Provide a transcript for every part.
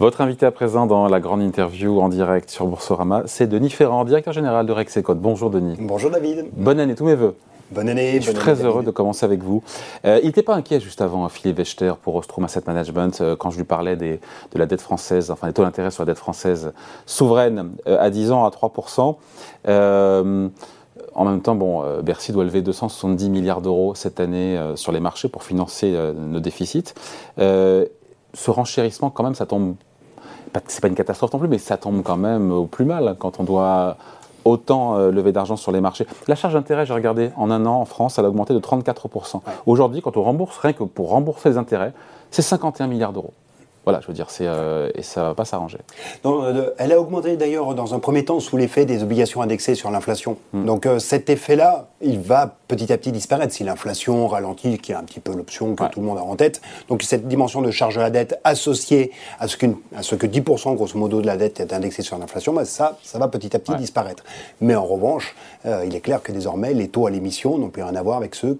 Votre invité à présent dans la grande interview en direct sur Boursorama, c'est Denis Ferrand, directeur général de Rexecode. Bonjour Denis. Bonjour David. Bonne année, tous mes voeux. Bonne année. Je suis très heureux de commencer avec vous. Euh, il n'était pas inquiet juste avant, Philippe Wechter, pour Ostrom Asset Management, euh, quand je lui parlais des, de la dette française, enfin des taux d'intérêt sur la dette française souveraine euh, à 10 ans à 3%. en même temps, bon, Bercy doit lever 270 milliards d'euros cette année sur les marchés pour financer nos déficits ce renchérissement, quand même, ça tombe. C'est pas une catastrophe non plus, mais ça tombe quand même au plus mal quand on doit autant euh, lever d'argent sur les marchés. La charge d'intérêt, j'ai regardé, en un an en France, elle a augmenté de 34%. Aujourd'hui, quand on rembourse, rien que pour rembourser les intérêts, c'est 51 milliards d'euros. Voilà, je veux dire, c'est euh, et ça va pas s'arranger. Euh, elle a augmenté d'ailleurs dans un premier temps sous l'effet des obligations indexées sur l'inflation. Hmm. Donc euh, cet effet-là, il va petit à petit disparaître si l'inflation ralentit, qui est un petit peu l'option que tout le monde a en tête. Donc cette dimension de charge de la dette associée à ce, à ce que 10% grosso modo de la dette est indexée sur l'inflation, bah, ça, ça va petit à petit disparaître. Mais en revanche, il est clair que désormais les taux à l'émission n'ont plus rien à voir avec ceux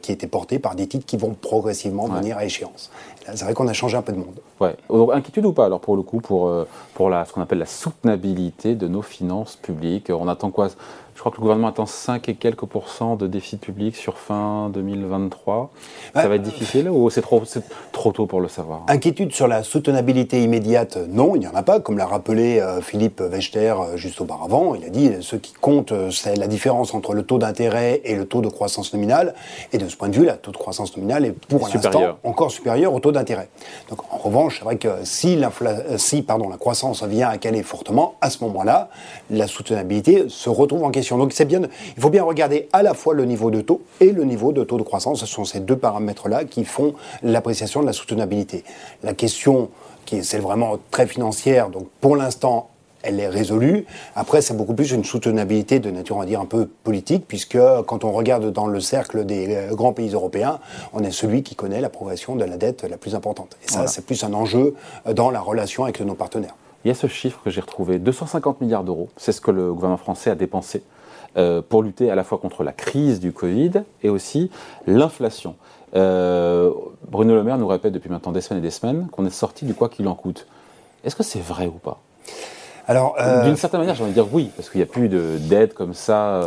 qui étaient portés par des titres qui vont progressivement venir à échéance. C'est vrai qu'on a changé un peu de monde. Ouais. inquiétude ou pas alors pour le coup pour, euh, pour la, ce qu'on appelle la soutenabilité de nos finances publiques? On attend quoi? Je crois que le gouvernement attend 5 et quelques pourcents de déficit public sur fin 2023. Ça va être difficile ou c'est trop, trop tôt pour le savoir? Inquiétude sur la soutenabilité immédiate, non, il n'y en a pas. Comme l'a rappelé euh, Philippe Wechter euh, juste auparavant, il a dit ce qui compte, euh, c'est la différence entre le taux d'intérêt et le taux de croissance nominale. Et de ce point de vue, le taux de croissance nominale est pour l'instant encore supérieur au taux d'intérêt. Donc en revanche, c'est vrai que si, si pardon, la croissance vient à caler fortement, à ce moment-là, la soutenabilité se retrouve en question. Donc c'est bien, il faut bien regarder à la fois le niveau de taux et le niveau de taux de croissance. Ce sont ces deux paramètres-là qui font l'appréciation de la soutenabilité. La question qui est celle vraiment très financière, donc pour l'instant elle est résolue. Après, c'est beaucoup plus une soutenabilité de nature, on va dire, un peu politique, puisque quand on regarde dans le cercle des euh, grands pays européens, on est celui qui connaît la progression de la dette la plus importante. Et ça, c'est plus un enjeu dans la relation avec nos partenaires. Il y a ce chiffre que j'ai retrouvé, 250 milliards d'euros, c'est ce que le gouvernement français a dépensé euh, pour lutter à la fois contre la crise du Covid et aussi l'inflation. Euh, Bruno Le Maire nous répète depuis maintenant des semaines et des semaines qu'on est sorti du quoi qu'il en coûte. Est-ce que c'est vrai ou pas? Alors, euh, d'une certaine manière, j'ai envie de dire oui, parce qu'il n'y a plus d'aide comme ça.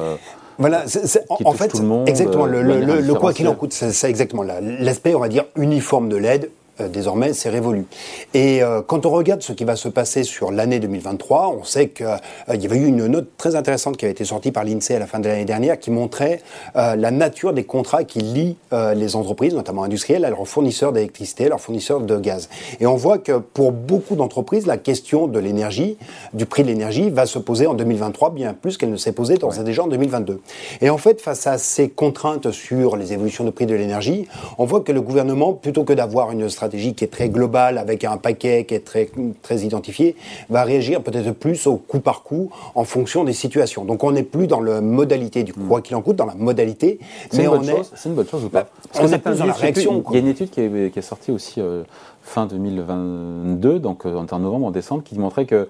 Voilà, en, fait, exactement, le, le quoi qu'il en coûte, c'est exactement l'aspect, on va dire, uniforme de l'aide, désormais, c'est révolu. Et euh, quand on regarde ce qui va se passer sur l'année 2023, on sait qu'il euh, y avait eu une note très intéressante qui avait été sortie par l'INSEE à la fin de l'année dernière qui montrait la nature des contrats qui lient les entreprises, notamment industrielles, à leurs fournisseurs d'électricité, leurs fournisseurs de gaz. Et on voit que pour beaucoup d'entreprises, la question de l'énergie, du prix de l'énergie, va se poser en 2023 bien plus qu'elle ne s'est posée dans déjà en 2022. Et en fait, face à ces contraintes sur les évolutions de prix de l'énergie, on voit que le gouvernement, plutôt que d'avoir une stratégie qui est très globale, avec un paquet qui est très, très identifié, va réagir peut-être plus au coup par coup en fonction des situations. Donc on n'est plus dans la modalité du quoi qu'il en coûte, dans la modalité, mais on est... C'est une bonne chose ou pas bah, Parce que plus dans la réaction. Il y a une étude qui est, qui est sortie aussi euh, fin 2022, donc euh, en novembre, en décembre, qui montrait que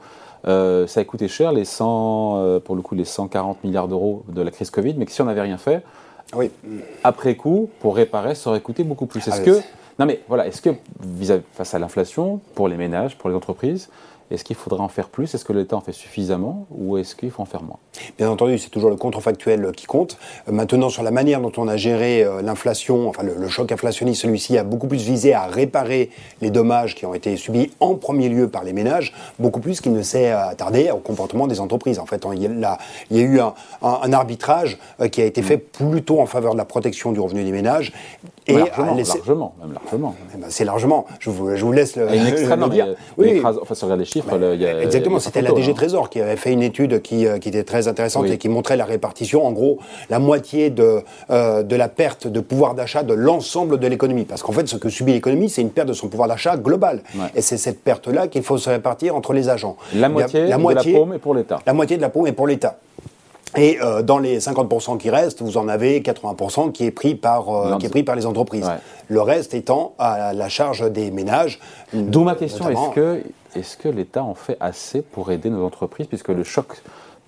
euh, ça a coûté cher, les 100, pour le coup, les 140 milliards d'euros de la crise Covid, mais que si on n'avait rien fait, oui. après coup, pour réparer, ça aurait coûté beaucoup plus. Est-ce ah, que non mais voilà, est-ce que face à l'inflation, pour les ménages, pour les entreprises, est-ce qu'il faudrait en faire plus? Est-ce que l'État en fait suffisamment Ou est-ce qu'il faut en faire moins? Bien entendu, c'est toujours le contrefactuel qui compte. Euh, maintenant, sur la manière dont on a géré euh, l'inflation, enfin le, choc inflationniste, celui-ci a beaucoup plus visé à réparer les dommages qui ont été subis en premier lieu par les ménages, beaucoup plus qu'il ne s'est attardé au comportement des entreprises. En fait, il y a, il y a eu un, arbitrage euh, qui a été fait plutôt en faveur de la protection du revenu des ménages. Et largement, largement, même largement. Eh ben, c'est largement. Je vous, je vous laisse le, le dire. oui. enfin, si on regarde les chiffres, exactement, c'était la DG Trésor qui avait fait une étude qui, euh, qui était très intéressante et qui montrait la répartition. En gros, la moitié de, euh, de la perte de pouvoir d'achat de l'ensemble de l'économie. Parce qu'en fait, ce que subit l'économie, c'est une perte de son pouvoir d'achat global. Et c'est cette perte-là qu'il faut se répartir entre les agents. La moitié, la moitié de la paume est pour l'État. La moitié de la paume est pour l'État. Et euh, dans les 50% qui restent, vous en avez 80% qui est pris par, euh, qui est pris par les entreprises. Le reste étant à la charge des ménages. D'où ma question, est-ce que, est que l'État en fait assez pour aider nos entreprises, puisque le choc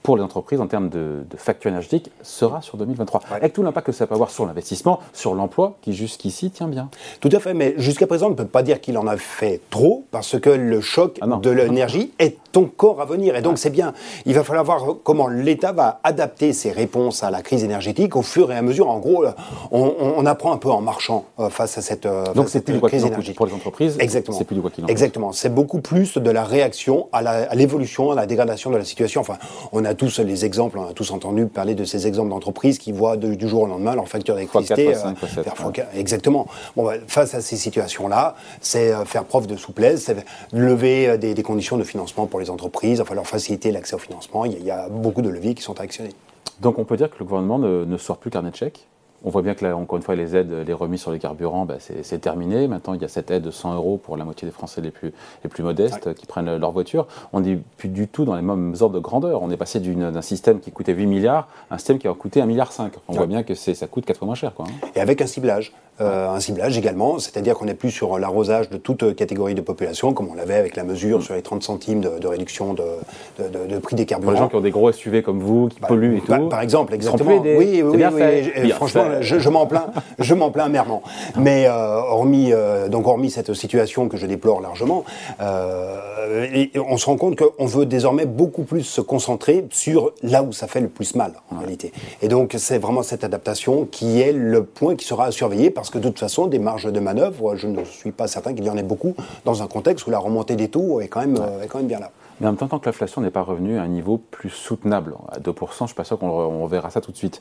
pour les entreprises en termes de, facture énergétique sera sur 2023. Avec tout l'impact que ça peut avoir sur l'investissement, sur l'emploi, qui jusqu'ici tient bien. Tout à fait, mais jusqu'à présent, on ne peut pas dire qu'il en a fait trop, parce que le choc ah de l'énergie est encore à venir. Et donc c'est bien. Il va falloir voir comment l'État va adapter ses réponses à la crise énergétique au fur et à mesure. En gros, on, apprend un peu en marchant euh, face à cette, euh, donc c'est plus crise énergétique. Pour les entreprises, Exactement. c'est plus du quoi qu'il en Exactement. C'est beaucoup plus de la réaction à l'évolution, à, la dégradation de la situation. Enfin, on a a tous les exemples, on a tous entendu parler de ces exemples d'entreprises qui voient du jour au lendemain leur facture d'électricité. Euh, exactement. Bon, bah, face à ces situations-là, c'est euh, faire preuve de souplesse, c'est lever euh, des, conditions de financement pour les entreprises, enfin leur faciliter l'accès au financement. Il y, a, beaucoup de leviers qui sont actionnés. Donc on peut dire que le gouvernement ne, ne sort plus carnet de chèques? On voit bien que là, encore une fois, les aides, les remises sur les carburants, bah, c'est terminé. Maintenant, il y a cette aide de 100 euros pour la moitié des Français les plus, les plus modestes qui prennent leur voiture. On n'est plus du tout dans les mêmes ordres de grandeur. On est passé d'un système qui coûtait 8 milliards à un système qui a coûté 1,5 milliard. On voit bien que ça coûte 4 fois moins cher. Quoi, hein. Et avec un ciblage. Euh, un ciblage également, c'est-à-dire qu'on n'est plus sur l'arrosage de toute catégorie de population, comme on l'avait avec la mesure mm. sur les 30 centimes de, réduction de, de, prix des carburants. Pour les gens qui ont des gros SUV comme vous, qui bah, polluent et tout. Par exemple, exactement. Oui, oui, oui, franchement, je, m'en plains, je m'en plains amèrement. Mais euh, hormis, euh, donc hormis cette situation que je déplore largement, on se rend compte qu'on veut désormais beaucoup plus se concentrer sur là où ça fait le plus mal, en réalité. Et donc, c'est vraiment cette adaptation qui est le point qui sera à surveiller parce que de toute façon, des marges de manœuvre, je ne suis pas certain qu'il y en ait beaucoup dans un contexte où la remontée des taux est quand même, est quand même bien là. Mais en même temps, tant que l'inflation n'est pas revenue à un niveau plus soutenable, à 2%, je ne suis pas sûr qu'on verra ça tout de suite.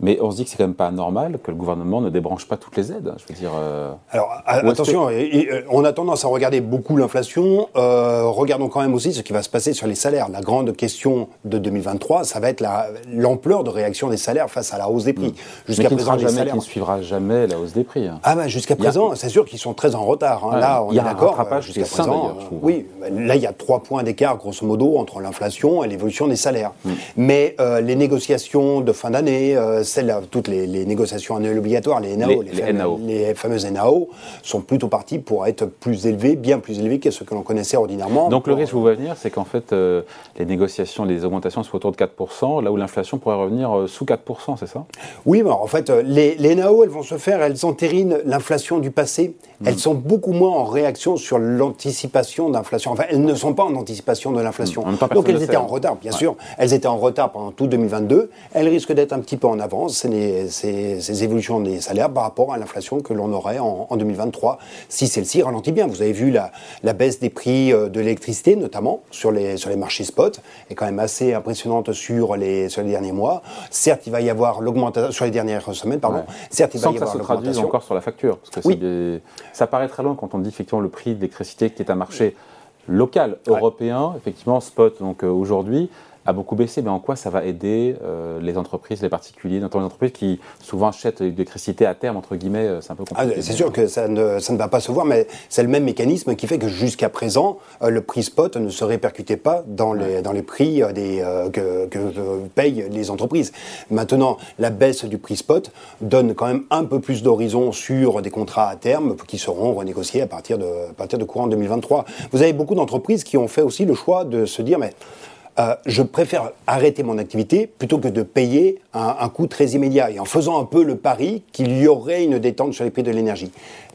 Mais on se dit que c'est quand même pas normal que le gouvernement ne débranche pas toutes les aides. Je veux dire. Euh, Alors attention, euh, on a tendance à regarder beaucoup l'inflation. Euh, regardons quand même aussi ce qui va se passer sur les salaires. La grande question de 2023, ça va être l'ampleur de réaction des salaires face à la hausse des prix. Mmh. Jusqu'à présent, jamais, salaires... ne suivra jamais la hausse des prix. Hein. Ah bah jusqu'à présent, c'est sûr qu'ils sont très en retard. Hein. là, on est d'accord. Jusqu'à présent, oui, là il y a trois points d'écart grosso modo, entre l'inflation et l'évolution des salaires. Mm. Mais euh, les négociations de fin d'année, euh, celles, toutes les, négociations annuelles obligatoires, les NAO, les, fameuses NAO, sont plutôt parties pour être plus élevées, bien plus élevées que ce que l'on connaissait ordinairement. Donc le risque, vous voyez venir, c'est qu'en fait, euh, les négociations, les augmentations soient autour de 4%, là où l'inflation pourrait revenir sous 4%, c'est ça? Oui, mais en fait, les, NAO, elles vont se faire, elles entérinent l'inflation du passé. Mm. Elles sont beaucoup moins en réaction sur l'anticipation d'inflation. Enfin, elles ne sont pas en anticipation de l'inflation. Donc elles étaient en retard, bien sûr. Elles étaient en retard pendant tout 2022. Elles risquent d'être un petit peu en avance, ces, ces, évolutions des salaires par rapport à l'inflation que l'on aurait en, 2023, si celle-ci ralentit bien. Vous avez vu la, la baisse des prix euh, de l'électricité, notamment sur les, sur les marchés spot, est quand même assez impressionnante sur les, sur les derniers mois. Certes, il va y avoir l'augmentation, sur les dernières semaines, pardon. Certes, il va y avoir que ça se traduise encore sur la facture. Parce que ça paraît très loin quand on dit effectivement le prix de l'électricité qui est un marché local européen, effectivement, spot, donc euh, aujourd'hui, a beaucoup baissé, mais en quoi ça va aider euh, les entreprises, les particuliers, notamment les entreprises qui souvent achètent l'électricité à terme, entre guillemets, euh, c'est un peu compliqué. Ah, c'est sûr que ça ne, ça ne, va pas se voir, mais c'est le même mécanisme qui fait que jusqu'à présent, le prix spot ne se répercutait pas dans les, dans les prix des, que, que, payent les entreprises. Maintenant, la baisse du prix spot donne quand même un peu plus d'horizon sur des contrats à terme qui seront renégociés à partir de, à partir de courant 2023. Vous avez beaucoup d'entreprises qui ont fait aussi le choix de se dire, mais euh, je préfère arrêter mon activité plutôt que de payer un, un coût très immédiat. Et en faisant un peu le pari qu'il y aurait une détente sur les prix de l'énergie.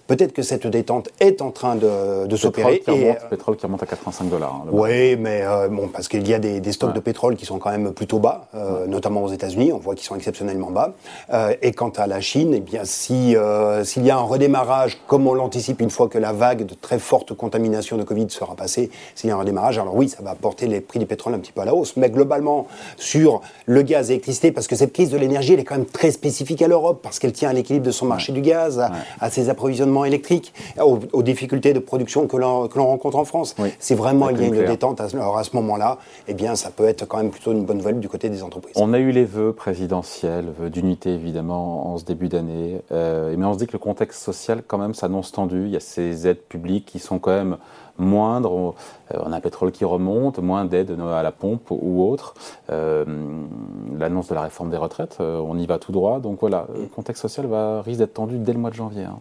Peut-être que cette détente est en train de, de s'opérer. Le pétrole qui remonte à 85 dollars. Hein, oui, mais euh, bon, parce qu'il y a des, stocks de pétrole qui sont quand même plutôt bas, euh, notamment aux États-Unis. On voit qu'ils sont exceptionnellement bas. Euh, et quant à la Chine, eh bien, si s'il y a un redémarrage, comme on l'anticipe une fois que la vague de très forte contamination de Covid sera passée, s'il y a un redémarrage, alors oui, ça va porter les prix du pétrole un petit peu à la hausse. Mais globalement, sur le gaz et l'électricité, parce que cette crise de l'énergie, elle est quand même très spécifique à l'Europe, parce qu'elle tient à l'équilibre de son marché du gaz, à ses approvisionnements électrique, aux, difficultés de production que l'on rencontre en France. Si vraiment il y a une détente à, à ce moment-là, eh bien, ça peut être quand même plutôt une bonne nouvelle du côté des entreprises. On a eu les vœux présidentiels, vœux d'unité évidemment en ce début d'année, euh, mais on se dit que le contexte social quand même s'annonce tendu. Il y a ces aides publiques qui sont quand même moindre. Euh, on, a un pétrole qui remonte, moins d'aide à la pompe ou autre. Euh, l'annonce de la réforme des retraites, euh, on y va tout droit. Donc voilà, le contexte social va, risque d'être tendu dès le mois de janvier. Hein.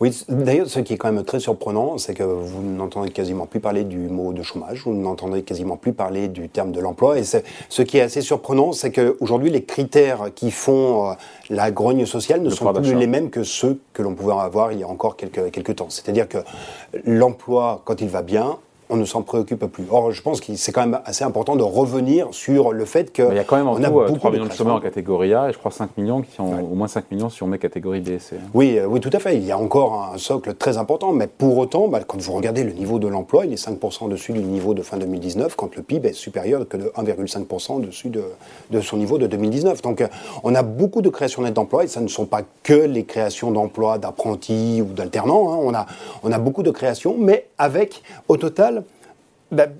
Oui, Oui, d'ailleurs, ce qui est quand même très surprenant, c'est que vous n'entendez quasiment plus parler du mot de chômage, vous n'entendez quasiment plus parler du terme de l'emploi. Et ce qui est assez surprenant, c'est qu'aujourd'hui, les critères qui font euh, la grogne sociale ne sont plus les mêmes que ceux que l'on pouvait avoir il y a encore quelques, quelques temps. C'est-à-dire que l'emploi, quand il va bien, on ne s'en préoccupe plus. Or, je pense que c'est quand même assez important de revenir sur le fait que. il y a quand même en tout, a 3 millions de chômeurs en catégorie A et je crois 5 millions qui sont au moins 5 millions si on met catégorie B et C. Oui, euh, oui, tout à fait. Il y a encore un socle très important, mais pour autant, bah, quand vous regardez le niveau de l'emploi, il est 5% dessus du niveau de fin 2019, quand le PIB est supérieur que de 1,5% dessus de, de, son niveau de 2019. Donc, euh, on a beaucoup de créations nettes d'emplois et ça ne sont pas que les créations d'emplois d'apprentis ou d'alternants. Hein. On, a, on a beaucoup de créations, mais avec, au total, ben,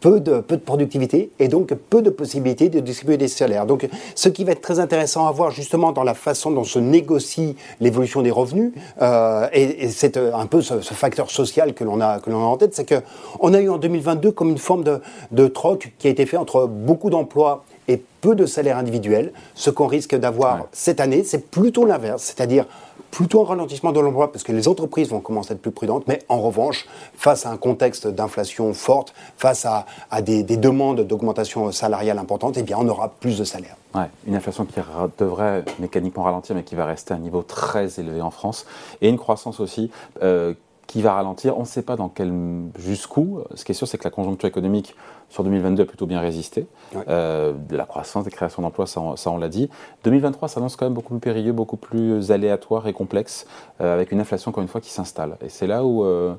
peu, de, productivité et donc peu de possibilités de distribuer des salaires. Donc ce qui va être très intéressant à voir justement dans la façon dont se négocie l'évolution des revenus, euh, et, c'est euh, un peu ce, facteur social que l'on a, a en tête, c'est qu'on a eu en 2022 comme une forme de, de troc qui a été fait entre beaucoup d'emplois et peu de salaires individuels. Ce qu'on risque d'avoir cette année, c'est plutôt l'inverse, c'est-à-dire plutôt un ralentissement de l'emploi parce que les entreprises vont commencer à être plus prudentes, mais en revanche, face à un contexte d'inflation forte, face à, des, demandes d'augmentation salariale importante, eh bien, on aura plus de salaires. Ouais, une inflation qui devrait mécaniquement ralentir, mais qui va rester à un niveau très élevé en France, et une croissance aussi. Euh, qui va ralentir. On ne sait pas dans quel jusqu'où. Ce qui est sûr, c'est que la conjoncture économique sur 2022 a plutôt bien résisté. Euh, de la croissance, des créations d'emplois, ça, on l'a dit. 2023 s'annonce quand même beaucoup plus périlleux, beaucoup plus aléatoire et complexe, euh, avec une inflation encore une fois qui s'installe. Et c'est là où euh,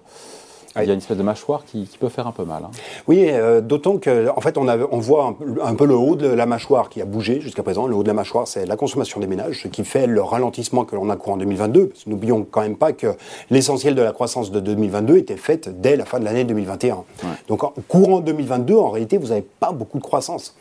il y a une espèce de mâchoire qui, peut faire un peu mal. Hein. Oui, euh, d'autant que, en fait, on, on voit un, peu le haut de la mâchoire qui a bougé jusqu'à présent. Le haut de la mâchoire, c'est la consommation des ménages, ce qui fait le ralentissement que l'on a cours en 2022. N'oublions quand même pas que l'essentiel de la croissance de 2022 était faite dès la fin de l'année 2021. Donc, en, courant 2022, en réalité, vous n'avez pas beaucoup de croissance.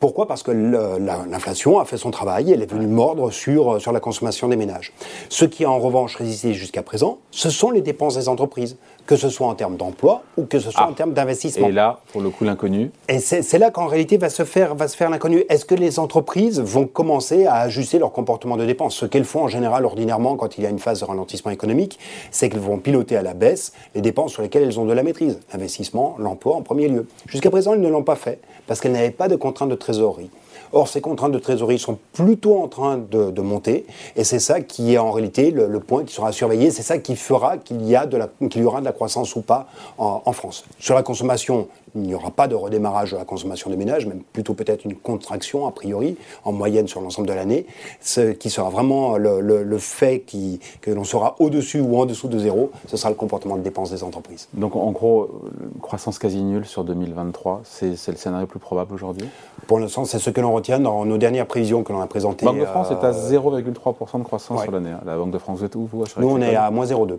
Pourquoi? Parce que l'inflation a fait son travail, elle est venue mordre sur, sur la consommation des ménages. Ce qui a en revanche résisté jusqu'à présent, ce sont les dépenses des entreprises que ce soit en termes d'emploi ou que ce soit ah. en termes d'investissement. Et là, pour le coup, l'inconnu Et c'est là qu'en réalité va se faire, va se faire l'inconnu. Est-ce que les entreprises vont commencer à ajuster leur comportement de dépenses? Ce qu'elles font en général, ordinairement, quand il y a une phase de ralentissement économique, c'est qu'elles vont piloter à la baisse les dépenses sur lesquelles elles ont de la maîtrise. L'investissement, l'emploi en premier lieu. Jusqu'à présent, elles ne l'ont pas fait parce qu'elles n'avaient pas de contraintes de trésorerie. Or, ces contraintes de trésorerie sont plutôt en train de, monter, et c'est ça qui est en réalité le, point qui sera surveillé. C'est ça qui fera qu'il y, a de la, qu'il y aura de la croissance ou pas en, en France. Sur la consommation, il n'y aura pas de redémarrage de la consommation des ménages, même plutôt peut-être une contraction a priori, en moyenne sur l'ensemble de l'année, ce qui sera vraiment le, fait qui, que l'on sera au-dessus ou en dessous de zéro, ce sera le comportement de dépenses des entreprises. Donc en gros, croissance quasi nulle sur 2023, c'est le scénario plus probable aujourd'hui? Pour l'instant, c'est ce que l'on retient dans nos dernières prévisions que l'on a présentées. La Banque de France est à 0,3% de croissance sur l'année. Hein. La Banque de France, vous êtes où vous Nous, on est à moins 0,2.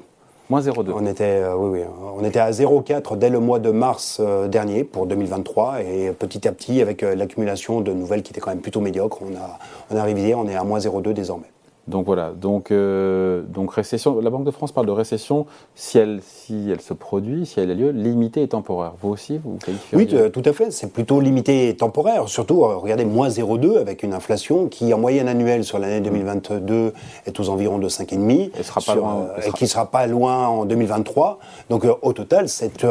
Moins 0,2. On était, euh, oui, oui, on était à 0,4 dès le mois de mars euh, dernier pour 2023 et petit à petit, avec euh, l'accumulation de nouvelles qui étaient quand même plutôt médiocres, on a, on a révisé, on est à moins 0,2 désormais. Donc voilà, donc, euh, donc récession. La Banque de France parle de récession si elle, si elle se produit, si elle a lieu, limitée et temporaire. Vous aussi, vous qualifiez Oui, tout à fait. C'est plutôt limité et temporaire. Surtout, euh, regardez, moins 0,2 avec une inflation qui, en moyenne annuelle sur l'année 2022, est aux environs de 5,5 et, sera pas loin, euh, et qui ne sera pas loin en 2023. Donc au total, cette,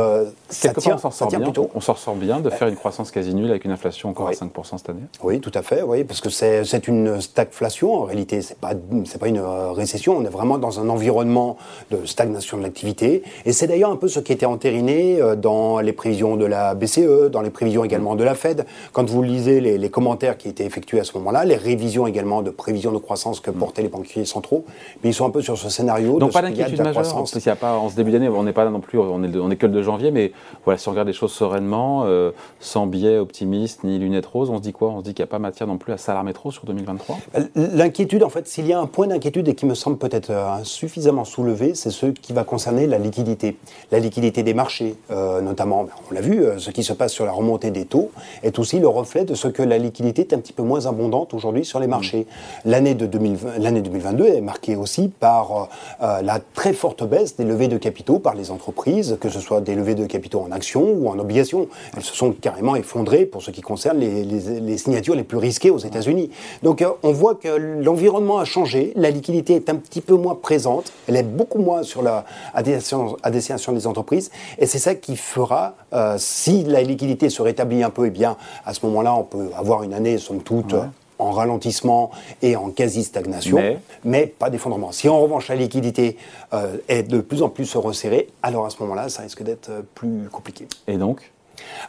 ça tient, on s'en sort bien. Plutôt. On s'en sort bien de faire une croissance quasi nulle avec une inflation encore à 5% cette année. Oui, tout à fait. Oui, parce que c'est une stagflation en réalité. C'est pas c'est pas une euh, récession, on est vraiment dans un environnement de stagnation de l'activité. Et c'est d'ailleurs un peu ce qui était entériné euh, dans les prévisions de la BCE, dans les prévisions également de la Fed. Quand vous lisez les, commentaires qui étaient effectués à ce moment-là, les révisions également de prévisions de croissance que portaient les banquiers centraux, mais ils sont un peu sur ce scénario. Donc pas d'inquiétude majeure. Parce qu'il y a pas, en ce début d'année, on n'est pas là non plus, on est, on est que le 2 janvier, mais voilà, si on regarde les choses sereinement, euh, sans biais optimiste ni lunettes roses, on se dit quoi? On se dit qu'il n'y a pas matière non plus à s'alarmer trop sur 2023 L'inquiétude, en fait, s'il y a un point d'inquiétude et qui me semble peut-être euh, suffisamment soulevé, c'est ce qui va concerner la liquidité. La liquidité des marchés, euh, notamment, ben, on l'a vu, euh, ce qui se passe sur la remontée des taux est aussi le reflet de ce que la liquidité est un petit peu moins abondante aujourd'hui sur les marchés. L'année de 2022 est marquée aussi par la très forte baisse des levées de capitaux par les entreprises, que ce soit des levées de capitaux en actions ou en obligations. Elles se sont carrément effondrées pour ce qui concerne les, les signatures les plus risquées aux États-Unis. Donc on voit que l'environnement a changé changé. La liquidité est un petit peu moins présente. Elle est beaucoup moins sur la, à, destination, des entreprises. Et c'est ça qui fera, euh, si la liquidité se rétablit un peu, et eh bien, à ce moment-là, on peut avoir une année, somme toute, en ralentissement et en quasi-stagnation, mais... pas d'effondrement. Si en revanche la liquidité euh, est de plus en plus resserrée, alors à ce moment-là, ça risque d'être euh, plus compliqué. Et donc?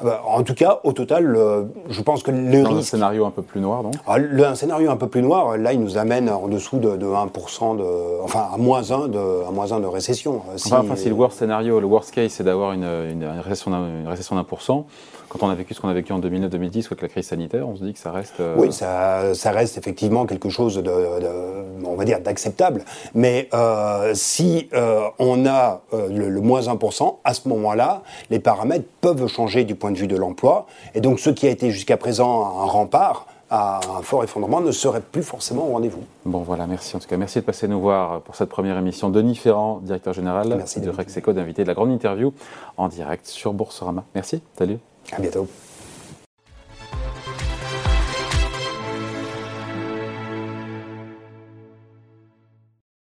En tout cas, au total, je pense que le Dans un scénario un peu plus noir, donc ah, Un scénario un peu plus noir, là, il nous amène en dessous de, 1%, de, enfin, à moins 1 de, à moins 1 de récession. Enfin, si, le worst scénario, le worst case, c'est d'avoir une, une, récession d'1%, quand on a vécu ce qu'on a vécu en 2009-2010 avec la crise sanitaire, on se dit que ça reste. Euh, oui, ça, ça, reste effectivement quelque chose de, on va dire, d'acceptable. Mais euh, si euh, on a le, le, moins 1%, à ce moment-là, les paramètres peuvent changer du point de vue de l'emploi. Et donc, ce qui a été jusqu'à présent un rempart, à un fort effondrement ne serait plus forcément au rendez-vous. Bon voilà, merci en tout cas. Merci de passer nous voir pour cette première émission. Denis Ferrand, directeur général merci de Rexeco, d'inviter de la grande interview en direct sur Boursorama. Merci, salut. À bientôt.